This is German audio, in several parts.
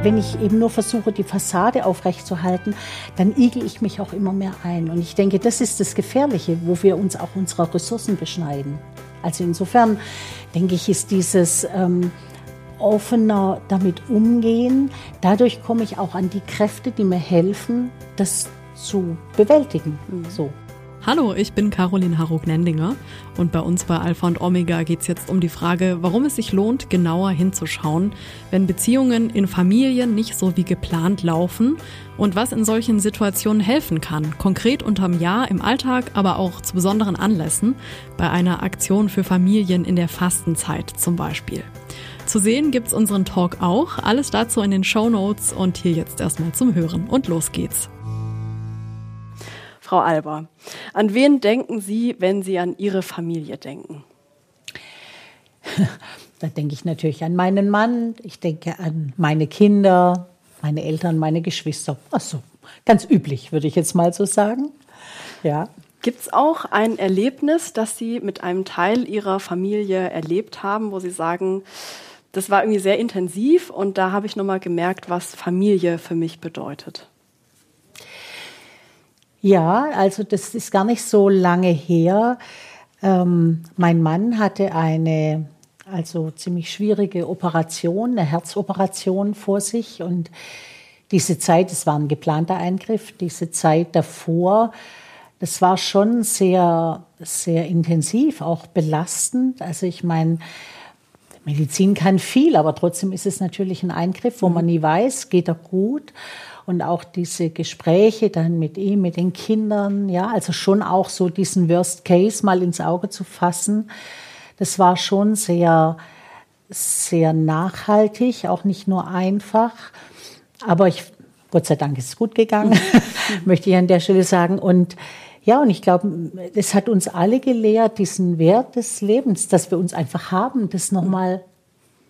Wenn ich eben nur versuche, die Fassade aufrechtzuerhalten, dann igel ich mich auch immer mehr ein. Und ich denke, das ist das Gefährliche, wo wir uns auch unserer Ressourcen beschneiden. Also insofern denke ich, ist dieses ähm, offener damit umgehen, dadurch komme ich auch an die Kräfte, die mir helfen, das zu bewältigen. Mhm. So. Hallo, ich bin Caroline Harrog-Nendinger und bei uns bei Alpha und Omega geht es jetzt um die Frage, warum es sich lohnt, genauer hinzuschauen, wenn Beziehungen in Familien nicht so wie geplant laufen und was in solchen Situationen helfen kann, konkret unterm Jahr im Alltag, aber auch zu besonderen Anlässen, bei einer Aktion für Familien in der Fastenzeit zum Beispiel. Zu sehen gibt's unseren Talk auch, alles dazu in den Show Notes und hier jetzt erstmal zum Hören und los geht's. Frau Alber, an wen denken Sie, wenn Sie an Ihre Familie denken? Da denke ich natürlich an meinen Mann, ich denke an meine Kinder, meine Eltern, meine Geschwister. Ach so, ganz üblich, würde ich jetzt mal so sagen. Ja. Gibt es auch ein Erlebnis, das Sie mit einem Teil Ihrer Familie erlebt haben, wo Sie sagen, das war irgendwie sehr intensiv und da habe ich nochmal gemerkt, was Familie für mich bedeutet? Ja, also das ist gar nicht so lange her. Ähm, mein Mann hatte eine also ziemlich schwierige Operation, eine Herzoperation vor sich und diese Zeit, es war ein geplanter Eingriff, diese Zeit davor, das war schon sehr, sehr intensiv, auch belastend. Also ich meine, Medizin kann viel, aber trotzdem ist es natürlich ein Eingriff, wo man nie weiß, geht er gut und auch diese Gespräche dann mit ihm, mit den Kindern, ja, also schon auch so diesen Worst Case mal ins Auge zu fassen. Das war schon sehr, sehr nachhaltig, auch nicht nur einfach. Aber ich, Gott sei Dank ist es gut gegangen, möchte ich an der Stelle sagen. Und ja, und ich glaube, es hat uns alle gelehrt, diesen Wert des Lebens, dass wir uns einfach haben, das nochmal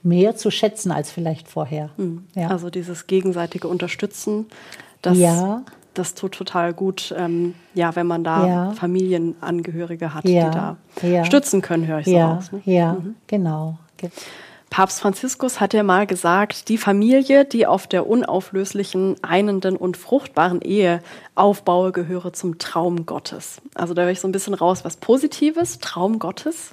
mehr zu schätzen als vielleicht vorher. Mhm. Ja. Also dieses gegenseitige Unterstützen, das, ja. das tut total gut, ähm, ja, wenn man da ja. Familienangehörige hat, die da stützen können, höre ich so raus. Ne? Ja, mhm. genau. Papst Franziskus hat ja mal gesagt, die Familie, die auf der unauflöslichen, einenden und fruchtbaren Ehe aufbaue, gehöre zum Traum Gottes. Also da höre ich so ein bisschen raus, was Positives, Traum Gottes.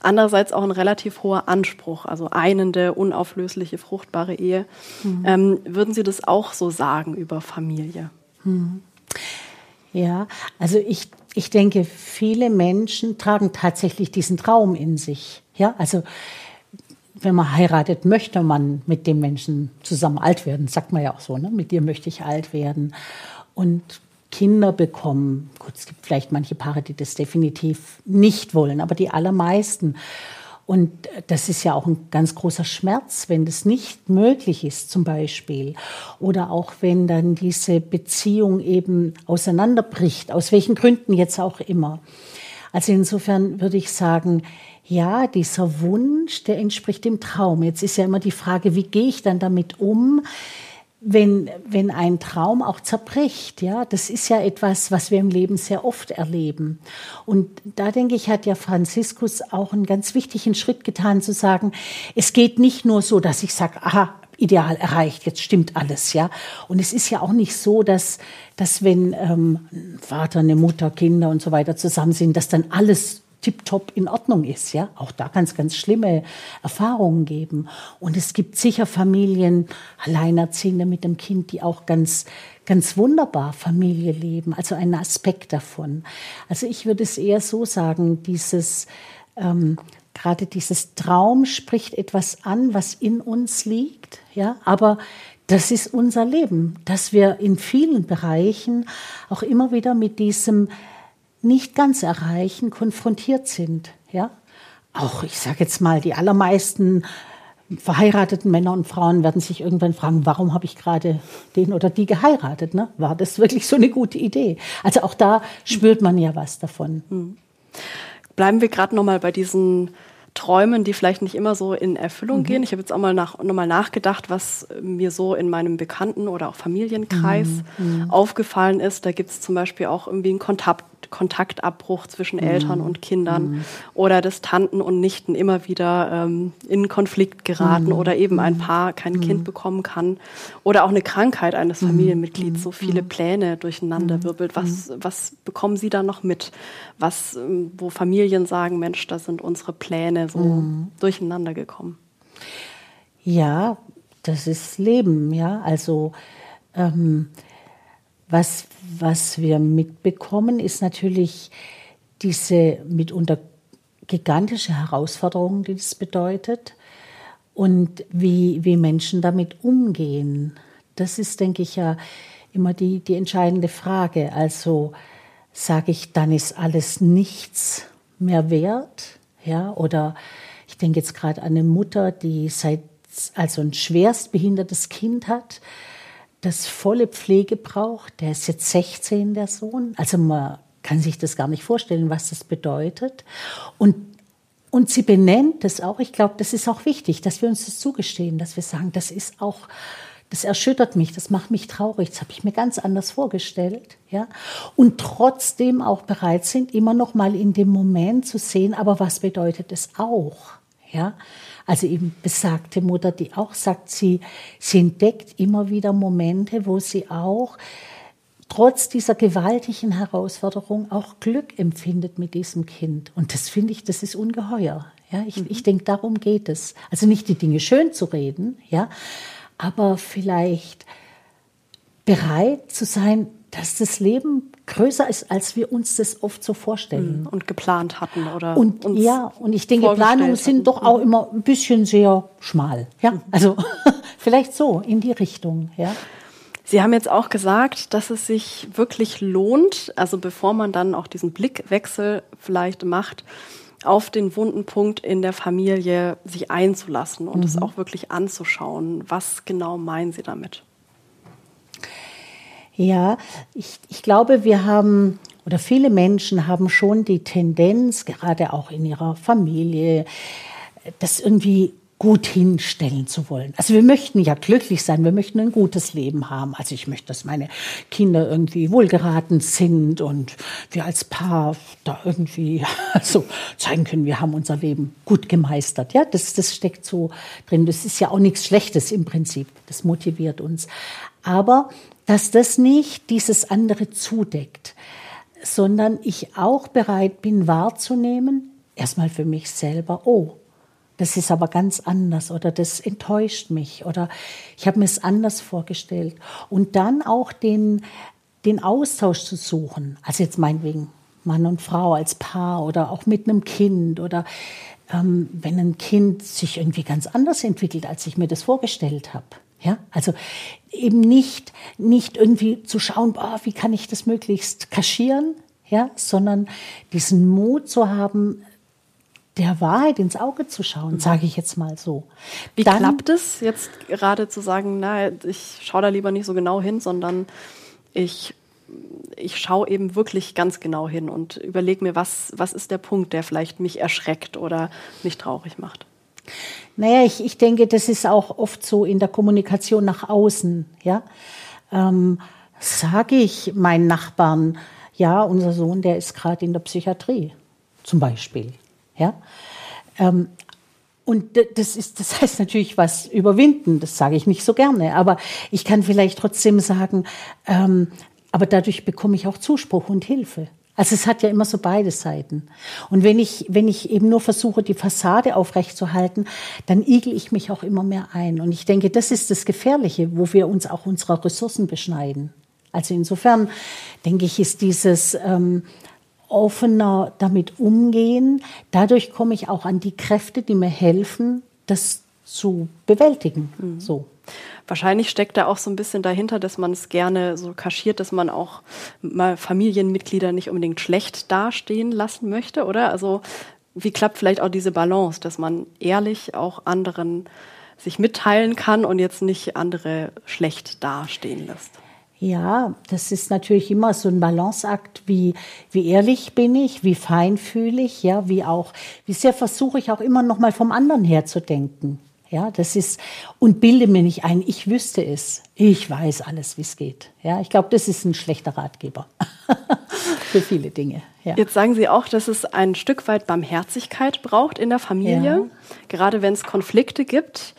Andererseits auch ein relativ hoher Anspruch, also einende, unauflösliche, fruchtbare Ehe. Mhm. Ähm, würden Sie das auch so sagen über Familie? Mhm. Ja, also ich, ich denke, viele Menschen tragen tatsächlich diesen Traum in sich. Ja, also wenn man heiratet, möchte man mit dem Menschen zusammen alt werden. sagt man ja auch so, ne? mit dir möchte ich alt werden. Und Kinder bekommen. Gut, es gibt vielleicht manche Paare, die das definitiv nicht wollen, aber die allermeisten. Und das ist ja auch ein ganz großer Schmerz, wenn das nicht möglich ist, zum Beispiel. Oder auch wenn dann diese Beziehung eben auseinanderbricht, aus welchen Gründen jetzt auch immer. Also insofern würde ich sagen, ja, dieser Wunsch, der entspricht dem Traum. Jetzt ist ja immer die Frage, wie gehe ich dann damit um, wenn, wenn ein Traum auch zerbricht? Ja, das ist ja etwas, was wir im Leben sehr oft erleben. Und da denke ich, hat ja Franziskus auch einen ganz wichtigen Schritt getan, zu sagen, es geht nicht nur so, dass ich sage, aha, Ideal erreicht, jetzt stimmt alles, ja. Und es ist ja auch nicht so, dass, dass wenn ähm, Vater, eine Mutter, Kinder und so weiter zusammen sind, dass dann alles tiptop in Ordnung ist. Ja, auch da kann es ganz schlimme Erfahrungen geben. Und es gibt sicher Familien, Alleinerziehende mit dem Kind, die auch ganz ganz wunderbar Familie leben. Also ein Aspekt davon. Also ich würde es eher so sagen, dieses ähm, gerade dieses Traum spricht etwas an, was in uns liegt. Ja, aber das ist unser Leben, dass wir in vielen Bereichen auch immer wieder mit diesem nicht ganz erreichen, konfrontiert sind. Ja? Auch, ich sage jetzt mal, die allermeisten verheirateten Männer und Frauen werden sich irgendwann fragen, warum habe ich gerade den oder die geheiratet? Ne? War das wirklich so eine gute Idee? Also auch da spürt man ja was davon. Hm. Bleiben wir gerade noch mal bei diesen Träumen, die vielleicht nicht immer so in Erfüllung mhm. gehen. Ich habe jetzt auch mal nach, nochmal nachgedacht, was mir so in meinem Bekannten- oder auch Familienkreis mhm. mhm. aufgefallen ist. Da gibt es zum Beispiel auch irgendwie einen Kontakt, Kontaktabbruch zwischen Eltern und Kindern oder dass Tanten und Nichten immer wieder ähm, in Konflikt geraten oder eben ein Paar kein Kind bekommen kann oder auch eine Krankheit eines Familienmitglieds so viele Pläne durcheinander wirbelt. Was, was bekommen Sie da noch mit? Was, ähm, wo Familien sagen, Mensch, da sind unsere Pläne so durcheinander gekommen? Ja, das ist Leben, ja. Also ähm, was, was wir mitbekommen, ist natürlich diese mitunter gigantische Herausforderung, die das bedeutet und wie, wie Menschen damit umgehen. Das ist, denke ich, ja immer die, die entscheidende Frage. Also sage ich, dann ist alles nichts mehr wert, ja, oder ich denke jetzt gerade an eine Mutter, die seit also ein schwerstbehindertes Kind hat, das volle Pflege braucht. Der ist jetzt 16, der Sohn. Also man kann sich das gar nicht vorstellen, was das bedeutet. Und, und sie benennt es auch. Ich glaube, das ist auch wichtig, dass wir uns das zugestehen, dass wir sagen, das ist auch, das erschüttert mich, das macht mich traurig. Das habe ich mir ganz anders vorgestellt. Ja? Und trotzdem auch bereit sind, immer noch mal in dem Moment zu sehen, aber was bedeutet es auch? Ja? Also eben besagte Mutter, die auch sagt, sie, sie entdeckt immer wieder Momente, wo sie auch trotz dieser gewaltigen Herausforderung auch Glück empfindet mit diesem Kind. Und das finde ich, das ist ungeheuer. Ja, ich, mhm. ich denke, darum geht es. Also nicht die Dinge schön zu reden, ja, aber vielleicht bereit zu sein, dass das Leben größer ist, als wir uns das oft so vorstellen. Mhm. Und geplant hatten oder und ja und ich denke Planungen sind doch auch immer ein bisschen sehr schmal ja mhm. also vielleicht so in die Richtung ja Sie haben jetzt auch gesagt, dass es sich wirklich lohnt, also bevor man dann auch diesen Blickwechsel vielleicht macht, auf den wunden Punkt in der Familie sich einzulassen und mhm. es auch wirklich anzuschauen. Was genau meinen Sie damit? Ja, ich, ich glaube, wir haben oder viele Menschen haben schon die Tendenz, gerade auch in ihrer Familie, das irgendwie gut hinstellen zu wollen. Also wir möchten ja glücklich sein, wir möchten ein gutes Leben haben. Also ich möchte, dass meine Kinder irgendwie wohlgeraten sind und wir als Paar da irgendwie also zeigen können, wir haben unser Leben gut gemeistert. Ja, das, das steckt so drin. Das ist ja auch nichts Schlechtes im Prinzip. Das motiviert uns. Aber dass das nicht dieses andere zudeckt, sondern ich auch bereit bin wahrzunehmen, erstmal für mich selber, oh, das ist aber ganz anders oder das enttäuscht mich oder ich habe mir es anders vorgestellt. Und dann auch den, den Austausch zu suchen, also jetzt meinetwegen Mann und Frau als Paar oder auch mit einem Kind oder ähm, wenn ein Kind sich irgendwie ganz anders entwickelt, als ich mir das vorgestellt habe. Ja, also eben nicht, nicht irgendwie zu schauen, boah, wie kann ich das möglichst kaschieren, ja, sondern diesen Mut zu haben, der Wahrheit ins Auge zu schauen, mhm. sage ich jetzt mal so. Wie Dann, klappt es jetzt gerade zu sagen, na, ich schaue da lieber nicht so genau hin, sondern ich, ich schaue eben wirklich ganz genau hin und überlege mir, was, was ist der Punkt, der vielleicht mich erschreckt oder mich traurig macht. Naja, ich, ich denke, das ist auch oft so in der Kommunikation nach außen. Ja? Ähm, Sage ich meinen Nachbarn, ja, unser Sohn, der ist gerade in der Psychiatrie, zum Beispiel. Ja? Ähm, und das, ist, das heißt natürlich was überwinden, das sage ich nicht so gerne, aber ich kann vielleicht trotzdem sagen, ähm, aber dadurch bekomme ich auch Zuspruch und Hilfe. Also es hat ja immer so beide Seiten. Und wenn ich, wenn ich eben nur versuche, die Fassade aufrechtzuerhalten, dann igel ich mich auch immer mehr ein. Und ich denke, das ist das Gefährliche, wo wir uns auch unserer Ressourcen beschneiden. Also insofern denke ich, ist dieses ähm, offener damit umgehen, dadurch komme ich auch an die Kräfte, die mir helfen, das zu bewältigen. Mhm. So. Wahrscheinlich steckt da auch so ein bisschen dahinter, dass man es gerne so kaschiert, dass man auch mal Familienmitglieder nicht unbedingt schlecht dastehen lassen möchte, oder? Also wie klappt vielleicht auch diese Balance, dass man ehrlich auch anderen sich mitteilen kann und jetzt nicht andere schlecht dastehen lässt? Ja, das ist natürlich immer so ein Balanceakt, wie, wie ehrlich bin ich, wie feinfühlig, ja, wie auch, wie sehr versuche ich auch immer noch mal vom anderen her zu denken. Ja, das ist, und bilde mir nicht ein, ich wüsste es. Ich weiß alles, wie es geht. Ja, ich glaube, das ist ein schlechter Ratgeber. für viele Dinge. Ja. Jetzt sagen Sie auch, dass es ein Stück weit Barmherzigkeit braucht in der Familie, ja. gerade wenn es Konflikte gibt.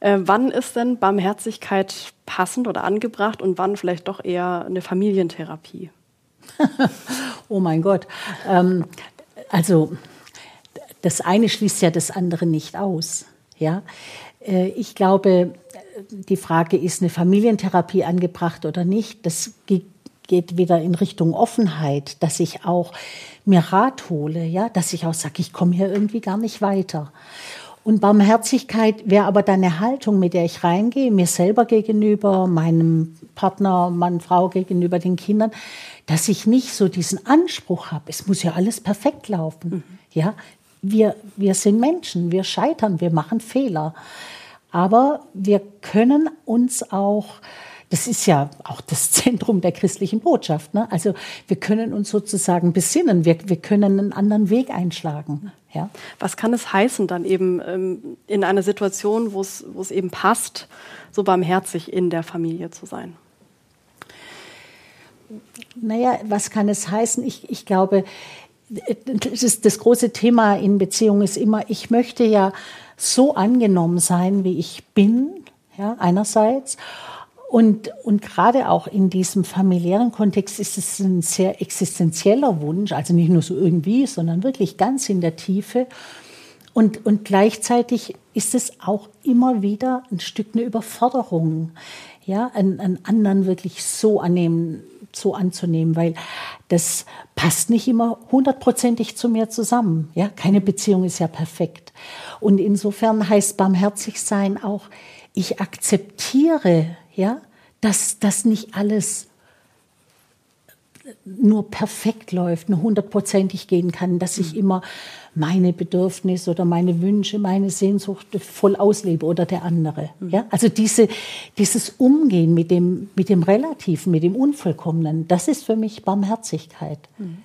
Äh, wann ist denn Barmherzigkeit passend oder angebracht und wann vielleicht doch eher eine Familientherapie? oh mein Gott. Ähm, also das eine schließt ja das andere nicht aus. Ja, äh, ich glaube, die Frage ist eine Familientherapie angebracht oder nicht. Das geht wieder in Richtung Offenheit, dass ich auch mir Rat hole, ja, dass ich auch sage, ich komme hier irgendwie gar nicht weiter. Und Barmherzigkeit wäre aber dann eine Haltung, mit der ich reingehe, mir selber gegenüber, meinem Partner, Mann, Frau gegenüber, den Kindern, dass ich nicht so diesen Anspruch habe, es muss ja alles perfekt laufen. Mhm. Ja, wir, wir sind Menschen, wir scheitern, wir machen Fehler. Aber wir können uns auch, das ist ja auch das Zentrum der christlichen Botschaft, ne? also wir können uns sozusagen besinnen, wir, wir können einen anderen Weg einschlagen. Ja? Was kann es heißen dann eben ähm, in einer Situation, wo es, eben passt, so barmherzig in der Familie zu sein? Naja, was kann es heißen? Ich, ich glaube, das, das große Thema in Beziehungen ist immer, ich möchte ja so angenommen sein, wie ich bin, ja, einerseits. Und, und gerade auch in diesem familiären Kontext ist es ein sehr existenzieller Wunsch, also nicht nur so irgendwie, sondern wirklich ganz in der Tiefe. Und, und gleichzeitig ist es auch immer wieder ein Stück eine Überforderung, ja, einen, einen anderen wirklich so annehmen so anzunehmen, weil das passt nicht immer hundertprozentig zu mir zusammen. Ja, keine Beziehung ist ja perfekt. Und insofern heißt barmherzig sein auch, ich akzeptiere, ja, dass das nicht alles nur perfekt läuft, nur hundertprozentig gehen kann, dass ich mhm. immer meine Bedürfnisse oder meine Wünsche, meine Sehnsucht voll auslebe oder der andere. Mhm. Ja? Also diese, dieses Umgehen mit dem, mit dem Relativen, mit dem Unvollkommenen, das ist für mich Barmherzigkeit. Mhm.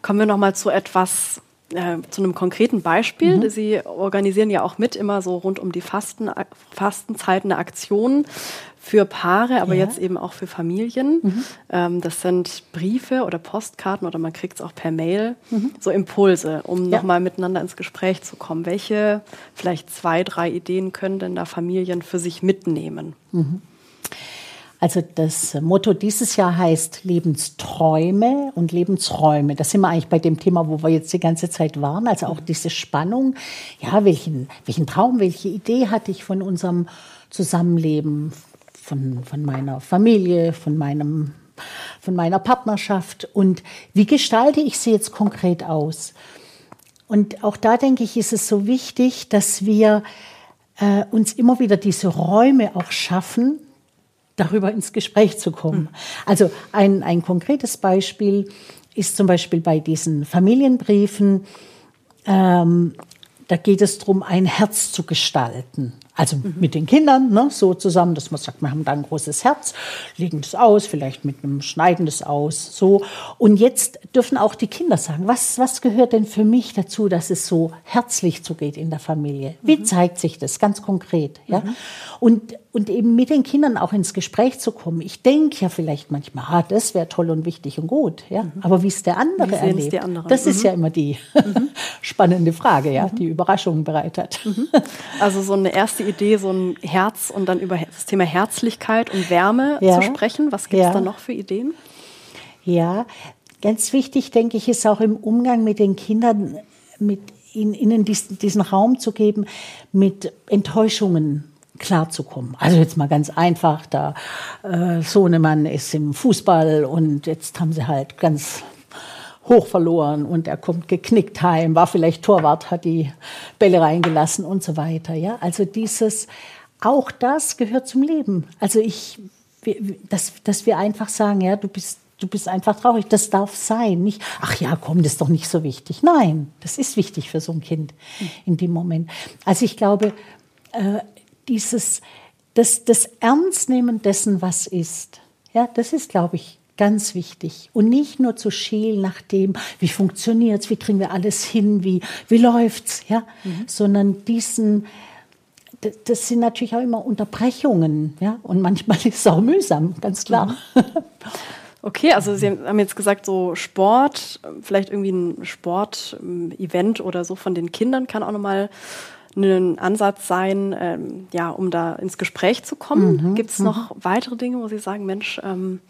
Kommen wir noch mal zu etwas, äh, zu einem konkreten Beispiel. Mhm. Sie organisieren ja auch mit immer so rund um die Fasten, Fastenzeiten eine Aktion für Paare, aber ja. jetzt eben auch für Familien. Mhm. Ähm, das sind Briefe oder Postkarten oder man kriegt es auch per Mail, mhm. so Impulse, um ja. nochmal miteinander ins Gespräch zu kommen. Welche vielleicht zwei, drei Ideen können denn da Familien für sich mitnehmen? Mhm. Also das Motto dieses Jahr heißt Lebensträume und Lebensräume. Da sind wir eigentlich bei dem Thema, wo wir jetzt die ganze Zeit waren. Also auch diese Spannung. Ja, welchen, welchen Traum, welche Idee hatte ich von unserem Zusammenleben, von, von meiner Familie, von meinem von meiner Partnerschaft und wie gestalte ich sie jetzt konkret aus? Und auch da denke ich, ist es so wichtig, dass wir äh, uns immer wieder diese Räume auch schaffen, darüber ins Gespräch zu kommen. Hm. Also ein, ein konkretes Beispiel ist zum Beispiel bei diesen Familienbriefen, ähm, da geht es darum, ein Herz zu gestalten. Also mhm. mit den Kindern, ne, so zusammen, dass man sagt, wir haben da ein großes Herz, legen das aus, vielleicht mit einem Schneiden das aus, so. Und jetzt dürfen auch die Kinder sagen, was, was gehört denn für mich dazu, dass es so herzlich zugeht in der Familie? Wie mhm. zeigt sich das ganz konkret? Ja? Mhm. Und, und eben mit den Kindern auch ins Gespräch zu kommen. Ich denke ja vielleicht manchmal, ah, das wäre toll und wichtig und gut, ja. Mhm. Aber wie es der andere erlebt, das ist ja mhm. immer die mhm. spannende Frage, ja, die Überraschungen bereitet. Also so eine erste erste Idee, so ein Herz und dann über das Thema Herzlichkeit und Wärme ja. zu sprechen. Was gibt es ja. da noch für Ideen? Ja, ganz wichtig, denke ich, ist auch im Umgang mit den Kindern, mit ihnen diesen, diesen Raum zu geben, mit Enttäuschungen klarzukommen. Also jetzt mal ganz einfach, da äh, Sohnemann ist im Fußball und jetzt haben sie halt ganz hoch verloren und er kommt geknickt heim, war vielleicht Torwart, hat die Bälle reingelassen und so weiter. Ja, also dieses, auch das gehört zum Leben. Also ich, dass, dass wir einfach sagen, ja, du bist du bist einfach traurig, das darf sein. Nicht, ach ja, komm, das ist doch nicht so wichtig. Nein, das ist wichtig für so ein Kind in dem Moment. Also ich glaube, äh, dieses, das, das Ernstnehmen dessen, was ist, ja, das ist, glaube ich, Ganz wichtig. Und nicht nur zu schielen nach dem, wie funktioniert's, wie kriegen wir alles hin, wie, wie läuft's, ja, mhm. sondern diesen, das sind natürlich auch immer Unterbrechungen, ja, und manchmal ist es auch mühsam, ganz klar. Mhm. Okay, also Sie haben jetzt gesagt, so Sport, vielleicht irgendwie ein Sport-Event oder so von den Kindern kann auch nochmal ein Ansatz sein, ähm, ja, um da ins Gespräch zu kommen. Mhm, Gibt es noch mhm. weitere Dinge, wo Sie sagen, Mensch, ähm,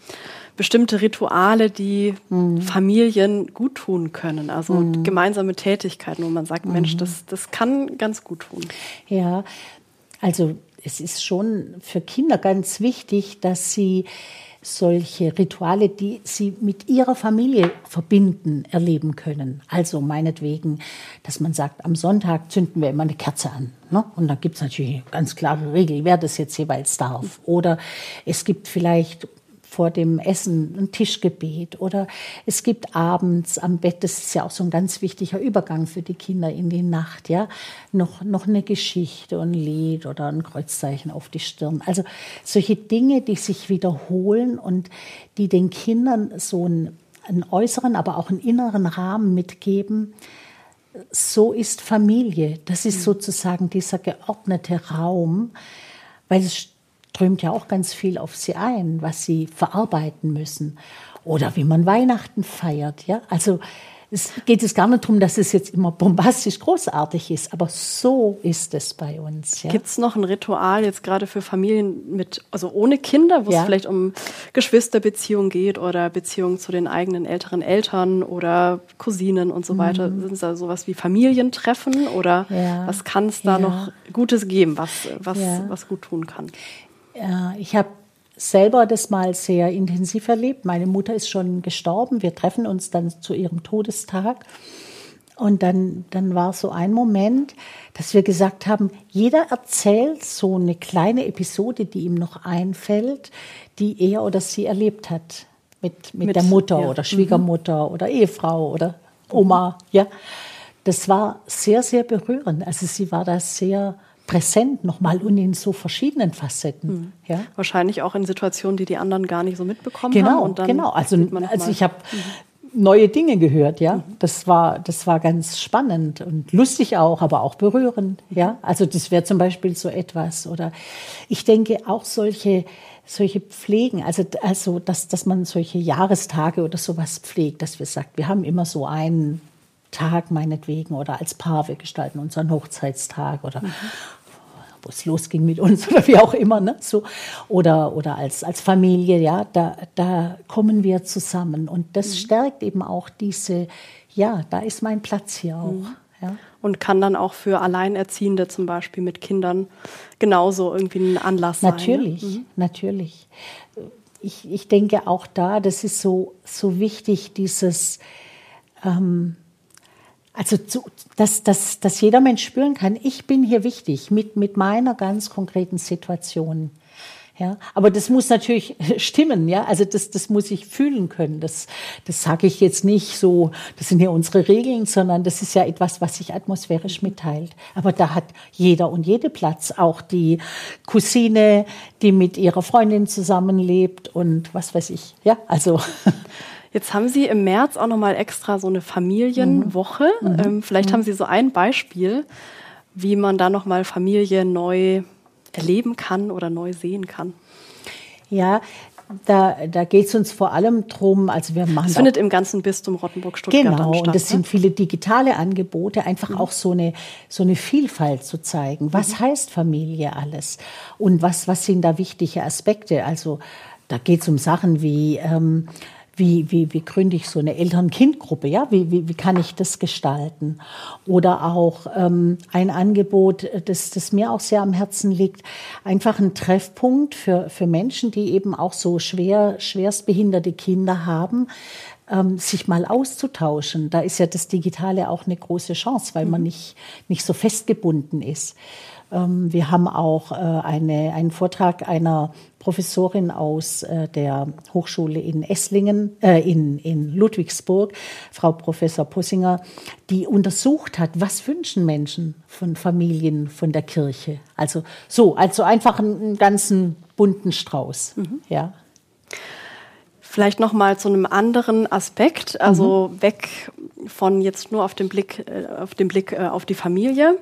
bestimmte Rituale, die mhm. Familien gut tun können? Also mhm. gemeinsame Tätigkeiten, wo man sagt, Mensch, mhm. das, das kann ganz gut tun. Ja, also es ist schon für Kinder ganz wichtig, dass sie solche Rituale, die sie mit ihrer Familie verbinden, erleben können. Also meinetwegen, dass man sagt, am Sonntag zünden wir immer eine Kerze an. Ne? Und da gibt es natürlich ganz klare Regel, wer das jetzt jeweils darf. Oder es gibt vielleicht vor dem Essen ein Tischgebet oder es gibt abends am Bett, das ist ja auch so ein ganz wichtiger Übergang für die Kinder in die Nacht, ja, noch, noch eine Geschichte und ein Lied oder ein Kreuzzeichen auf die Stirn. Also solche Dinge, die sich wiederholen und die den Kindern so einen, einen äußeren, aber auch einen inneren Rahmen mitgeben, so ist Familie. Das ist mhm. sozusagen dieser geordnete Raum, weil es strömt ja auch ganz viel auf sie ein, was sie verarbeiten müssen. Oder wie man Weihnachten feiert. Ja? Also es geht es gar nicht darum, dass es jetzt immer bombastisch großartig ist, aber so ist es bei uns. Ja. Gibt es noch ein Ritual jetzt gerade für Familien mit, also ohne Kinder, wo ja. es vielleicht um Geschwisterbeziehungen geht oder Beziehungen zu den eigenen älteren Eltern oder Cousinen und so weiter? Mhm. Sind es da sowas wie Familientreffen oder ja. was kann es da noch Gutes geben, was, was, was gut tun kann? Ich habe selber das mal sehr intensiv erlebt. Meine Mutter ist schon gestorben. Wir treffen uns dann zu ihrem Todestag. Und dann, dann war so ein Moment, dass wir gesagt haben, jeder erzählt so eine kleine Episode, die ihm noch einfällt, die er oder sie erlebt hat. Mit, mit, mit der Mutter ja. oder Schwiegermutter mhm. oder Ehefrau oder Oma. Ja. Das war sehr, sehr berührend. Also sie war da sehr präsent nochmal und in so verschiedenen Facetten. Mhm. Ja? Wahrscheinlich auch in Situationen, die die anderen gar nicht so mitbekommen genau, haben. Genau, genau. Also, also ich habe mhm. neue Dinge gehört, ja. Mhm. Das war, das war ganz spannend und lustig auch, aber auch berührend, ja. Also das wäre zum Beispiel so etwas. Oder ich denke auch solche, solche Pflegen, also, also dass, dass man solche Jahrestage oder sowas pflegt, dass wir sagt, wir haben immer so einen Tag meinetwegen oder als Paar, wir gestalten unseren Hochzeitstag oder mhm. Wo es losging mit uns oder wie auch immer, ne? so, oder, oder als, als Familie, ja, da, da kommen wir zusammen und das mhm. stärkt eben auch diese, ja, da ist mein Platz hier auch. Mhm. Ja. Und kann dann auch für Alleinerziehende zum Beispiel mit Kindern genauso irgendwie ein Anlass sein. Natürlich, ne? Mhm. natürlich. Ich, ich denke auch da, das ist so, so wichtig, dieses, ähm, also, zu, dass, dass, dass jeder Mensch spüren kann, ich bin hier wichtig mit, mit meiner ganz konkreten Situation. Ja, aber das muss natürlich stimmen, ja. Also das, das muss ich fühlen können. Das, das sage ich jetzt nicht so, das sind ja unsere Regeln, sondern das ist ja etwas, was sich atmosphärisch mitteilt. Aber da hat jeder und jede Platz, auch die Cousine, die mit ihrer Freundin zusammenlebt und was weiß ich. Ja, also. Jetzt haben Sie im März auch nochmal extra so eine Familienwoche. Mhm. mhm. Ähm, vielleicht mhm. haben Sie so ein Beispiel, wie man da nochmal Familie neu erleben kann oder neu sehen kann. Ja, da, da geht es uns vor allem drum, also wir machen. Das findet im ganzen Bistum Rottenburg-Stuttgart genau, statt. und das ne? sind viele digitale Angebote, einfach mhm. auch so eine, so eine Vielfalt zu zeigen. Was mhm. heißt Familie alles? Und was, was sind da wichtige Aspekte? Also da geht es um Sachen wie ähm, wie, wie, wie gründe ich so eine Eltern-Kind-Gruppe? Ja? Wie, wie, wie kann ich das gestalten? Oder auch ähm, ein Angebot, das, das mir auch sehr am Herzen liegt, einfach ein Treffpunkt für, für Menschen, die eben auch so schwer, schwerstbehinderte Kinder haben, ähm, sich mal auszutauschen. Da ist ja das Digitale auch eine große Chance, weil man mhm. nicht, nicht so festgebunden ist. Ähm, wir haben auch äh, eine, einen Vortrag einer Professorin aus äh, der Hochschule in Esslingen, äh, in, in Ludwigsburg, Frau Professor Pussinger, die untersucht hat, was wünschen Menschen von Familien, von der Kirche. Also so, also einfach einen, einen ganzen bunten Strauß. Mhm. Ja. Vielleicht noch mal zu einem anderen Aspekt, also mhm. weg von jetzt nur auf den Blick, auf den Blick auf die Familie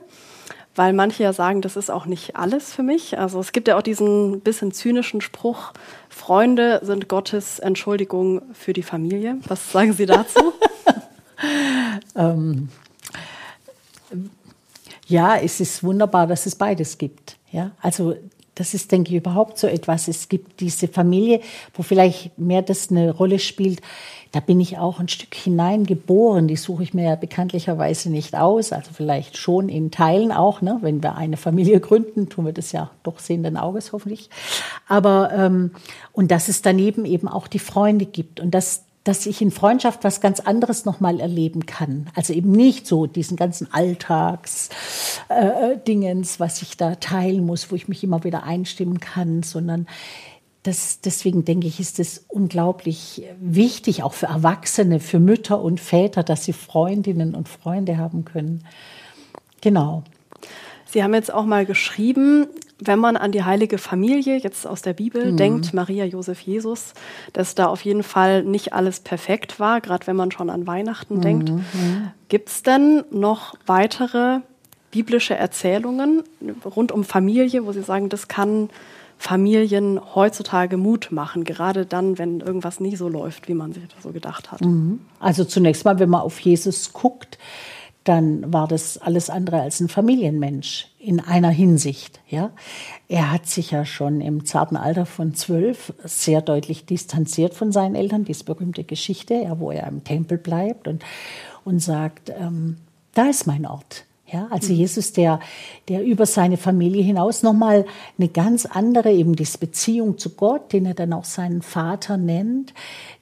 weil manche ja sagen, das ist auch nicht alles für mich. Also es gibt ja auch diesen bisschen zynischen Spruch, Freunde sind Gottes Entschuldigung für die Familie. Was sagen Sie dazu? ähm, ja, es ist wunderbar, dass es beides gibt. Ja, also das ist, denke ich, überhaupt so etwas. Es gibt diese Familie, wo vielleicht mehr das eine Rolle spielt. Da bin ich auch ein Stück hineingeboren. Die suche ich mir ja bekanntlicherweise nicht aus. Also vielleicht schon in Teilen auch. Ne? Wenn wir eine Familie gründen, tun wir das ja doch sehenden Auges hoffentlich. Aber ähm, und dass es daneben eben auch die Freunde gibt und dass dass ich in Freundschaft was ganz anderes nochmal erleben kann. Also eben nicht so diesen ganzen Alltagsdingens, äh, was ich da teilen muss, wo ich mich immer wieder einstimmen kann, sondern das, deswegen denke ich, ist es unglaublich wichtig, auch für Erwachsene, für Mütter und Väter, dass sie Freundinnen und Freunde haben können. Genau. Sie haben jetzt auch mal geschrieben, wenn man an die heilige Familie jetzt aus der Bibel mhm. denkt, Maria, Josef, Jesus, dass da auf jeden Fall nicht alles perfekt war, gerade wenn man schon an Weihnachten mhm. denkt. Gibt es denn noch weitere biblische Erzählungen rund um Familie, wo Sie sagen, das kann Familien heutzutage Mut machen, gerade dann, wenn irgendwas nicht so läuft, wie man sich das so gedacht hat? Mhm. Also zunächst mal, wenn man auf Jesus guckt, dann war das alles andere als ein Familienmensch in einer Hinsicht. Ja, er hat sich ja schon im zarten Alter von zwölf sehr deutlich distanziert von seinen Eltern. Diese berühmte Geschichte, ja, wo er im Tempel bleibt und und sagt, ähm, da ist mein Ort. Ja, also. Jesus, der, der über seine Familie hinaus nochmal eine ganz andere, eben diese Beziehung zu Gott, den er dann auch seinen Vater nennt,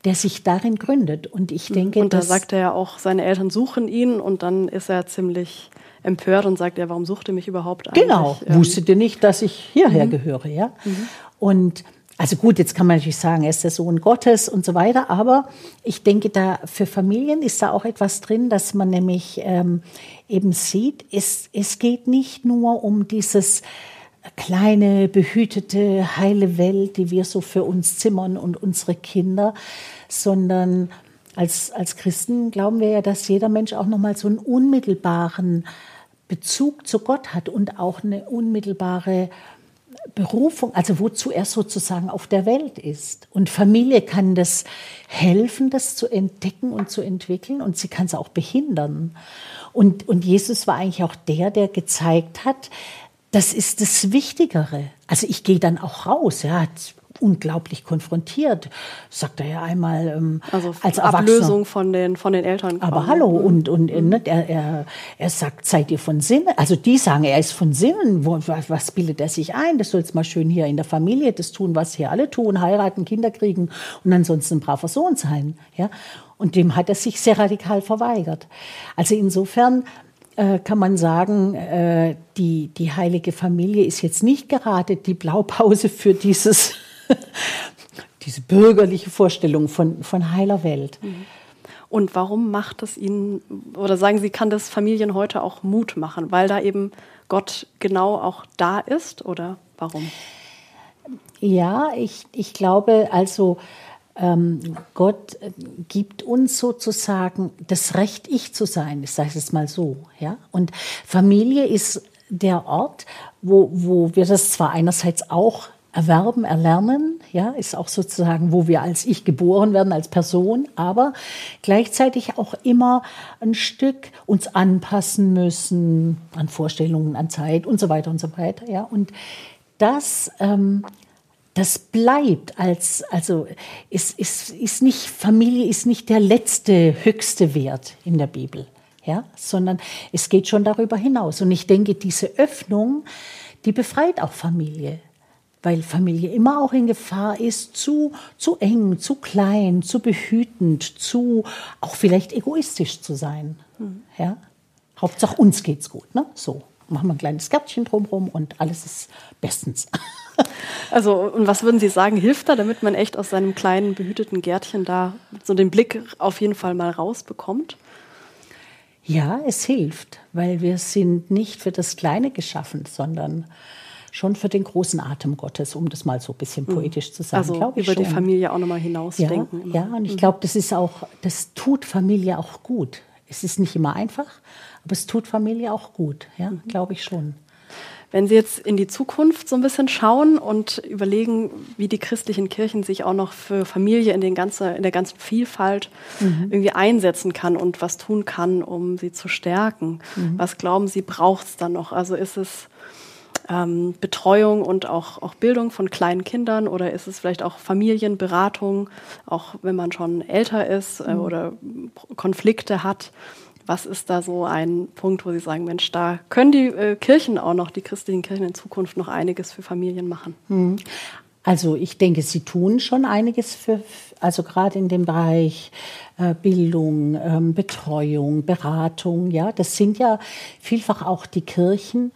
der sich darin gründet. Und ich mhm. denke, und da sagt er ja auch, seine Eltern suchen ihn und dann ist er ziemlich empört und sagt, ja, warum sucht ihr mich überhaupt eigentlich? Genau, ähm, wusstet ihr nicht, dass ich hierher mhm. gehöre, ja? Mhm. Und also gut, jetzt kann man natürlich sagen, er ist der Sohn Gottes und so weiter, aber ich denke, da für Familien ist da auch etwas drin, dass man nämlich ähm, eben sieht, es, es geht nicht nur um dieses kleine, behütete, heile Welt, die wir so für uns zimmern und unsere Kinder, sondern als, als Christen glauben wir ja, dass jeder Mensch auch nochmal so einen unmittelbaren Bezug zu Gott hat und auch eine unmittelbare Berufung, also wozu er sozusagen auf der Welt ist. Und Familie kann das helfen, das zu entdecken und zu entwickeln und sie kann es auch behindern. Und, und Jesus war eigentlich auch der, der gezeigt hat, das ist das Wichtigere. Also ich gehe dann auch raus, ja, unglaublich konfrontiert, sagt er ja einmal ähm, also als Ablösung von den von den Eltern. Aber hallo und und mhm. ne, er, er, er sagt, seid ihr von Sinnen? Also die sagen, er ist von Sinnen. Wo, was bildet er sich ein? Das soll jetzt mal schön hier in der Familie das tun, was hier alle tun, heiraten, Kinder kriegen und ansonsten ein braver Sohn sein. Ja, und dem hat er sich sehr radikal verweigert. Also insofern äh, kann man sagen, äh, die, die heilige Familie ist jetzt nicht gerade die Blaupause für dieses diese bürgerliche Vorstellung von, von heiler Welt. Mhm. Und warum macht es Ihnen, oder sagen Sie, kann das Familien heute auch Mut machen, weil da eben Gott genau auch da ist oder warum? Ja, ich, ich glaube, also Gott gibt uns sozusagen das Recht, ich zu sein, ich sage es mal so. Ja? Und Familie ist der Ort, wo, wo wir das zwar einerseits auch erwerben, erlernen, ja, ist auch sozusagen, wo wir als Ich geboren werden, als Person, aber gleichzeitig auch immer ein Stück uns anpassen müssen an Vorstellungen, an Zeit und so weiter und so weiter, ja, und das, ähm, das bleibt als, also ist, ist, ist nicht, Familie ist nicht der letzte, höchste Wert in der Bibel, ja, sondern es geht schon darüber hinaus. Und ich denke, diese Öffnung, die befreit auch Familie weil Familie immer auch in Gefahr ist, zu, zu eng, zu klein, zu behütend, zu auch vielleicht egoistisch zu sein. Mhm. Ja? Hauptsache uns geht's gut, ne? So machen wir ein kleines Gärtchen drumherum und alles ist bestens. Also, und was würden Sie sagen, hilft da, damit man echt aus seinem kleinen, behüteten Gärtchen da so den Blick auf jeden Fall mal rausbekommt? Ja, es hilft, weil wir sind nicht für das Kleine geschaffen, sondern schon für den großen Atem Gottes, um das mal so ein bisschen mhm. poetisch zu sagen. Also über die Familie auch nochmal hinausdenken. Ja, ja, und ich mhm. glaube, das ist auch, das tut Familie auch gut. Es ist nicht immer einfach, aber es tut Familie auch gut, ja, mhm. glaube ich schon. Wenn Sie jetzt in die Zukunft so ein bisschen schauen und überlegen, wie die christlichen Kirchen sich auch noch für Familie in, den ganze, in der ganzen Vielfalt mhm. irgendwie einsetzen kann und was tun kann, um sie zu stärken, mhm. was glauben Sie, braucht es dann noch? Also ist es ähm, Betreuung und auch, auch Bildung von kleinen Kindern oder ist es vielleicht auch Familienberatung, auch wenn man schon älter ist äh, mhm. oder Konflikte hat? Was ist da so ein Punkt, wo Sie sagen, Mensch, da können die äh, Kirchen auch noch, die christlichen Kirchen in Zukunft noch einiges für Familien machen? Hm. Also ich denke, sie tun schon einiges für, also gerade in dem Bereich äh, Bildung, ähm, Betreuung, Beratung, ja, das sind ja vielfach auch die Kirchen,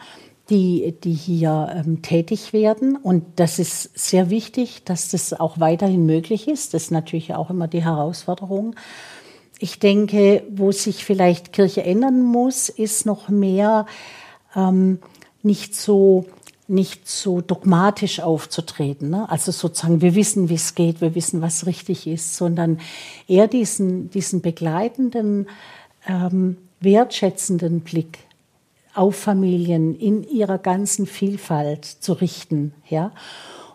die, die hier ähm, tätig werden. Und das ist sehr wichtig, dass das auch weiterhin möglich ist. Das ist natürlich auch immer die Herausforderung. Ich denke, wo sich vielleicht Kirche ändern muss, ist noch mehr ähm, nicht so nicht so dogmatisch aufzutreten. Ne? Also sozusagen, wir wissen, wie es geht, wir wissen, was richtig ist, sondern eher diesen, diesen begleitenden, ähm, wertschätzenden Blick auf Familien in ihrer ganzen Vielfalt zu richten, ja,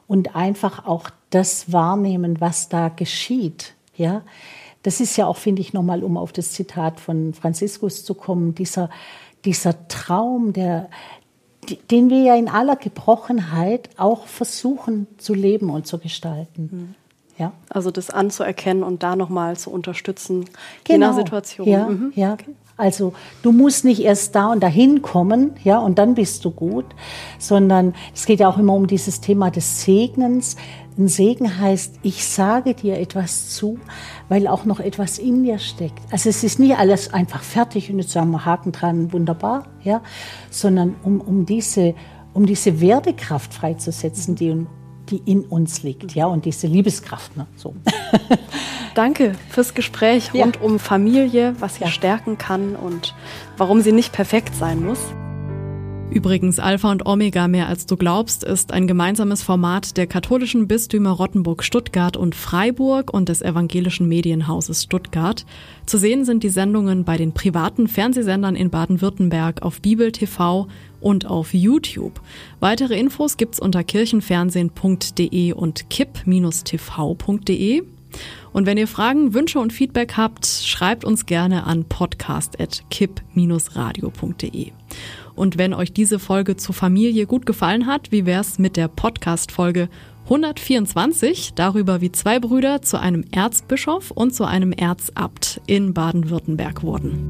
und einfach auch das wahrnehmen, was da geschieht, ja. Das ist ja auch, finde ich, nochmal, um auf das Zitat von Franziskus zu kommen, dieser, dieser Traum, der, den wir ja in aller Gebrochenheit auch versuchen zu leben und zu gestalten. Mhm. Ja. Also das anzuerkennen und da nochmal zu unterstützen, genau. je nach. Situation. Ja, mhm. ja. Okay. Also du musst nicht erst da und dahin kommen, ja, und dann bist du gut, sondern es geht ja auch immer um dieses Thema des Segnens. Ein Segen heißt, ich sage dir etwas zu, weil auch noch etwas in dir steckt. Also es ist nie alles einfach fertig und jetzt sagen wir Haken dran, wunderbar, ja, sondern um, um diese um diese Werdekraft freizusetzen, die, die in uns liegt, ja, und diese Liebeskraft, ne, so. Danke fürs Gespräch rund ja. um Familie, was sie ja. stärken kann und warum sie nicht perfekt sein muss. Übrigens, Alpha und Omega mehr als du glaubst ist ein gemeinsames Format der katholischen Bistümer Rottenburg, Stuttgart und Freiburg und des evangelischen Medienhauses Stuttgart. Zu sehen sind die Sendungen bei den privaten Fernsehsendern in Baden-Württemberg auf Bibel TV und auf YouTube. Weitere Infos gibt's unter kirchenfernsehen.de und kipp-tv.de. Und wenn ihr Fragen, Wünsche und Feedback habt, schreibt uns gerne an podcast.kipp-radio.de. Und wenn euch diese Folge zur Familie gut gefallen hat, wie wär's mit der Podcast-Folge 124 darüber, wie zwei Brüder zu einem Erzbischof und zu einem Erzabt in Baden-Württemberg wurden?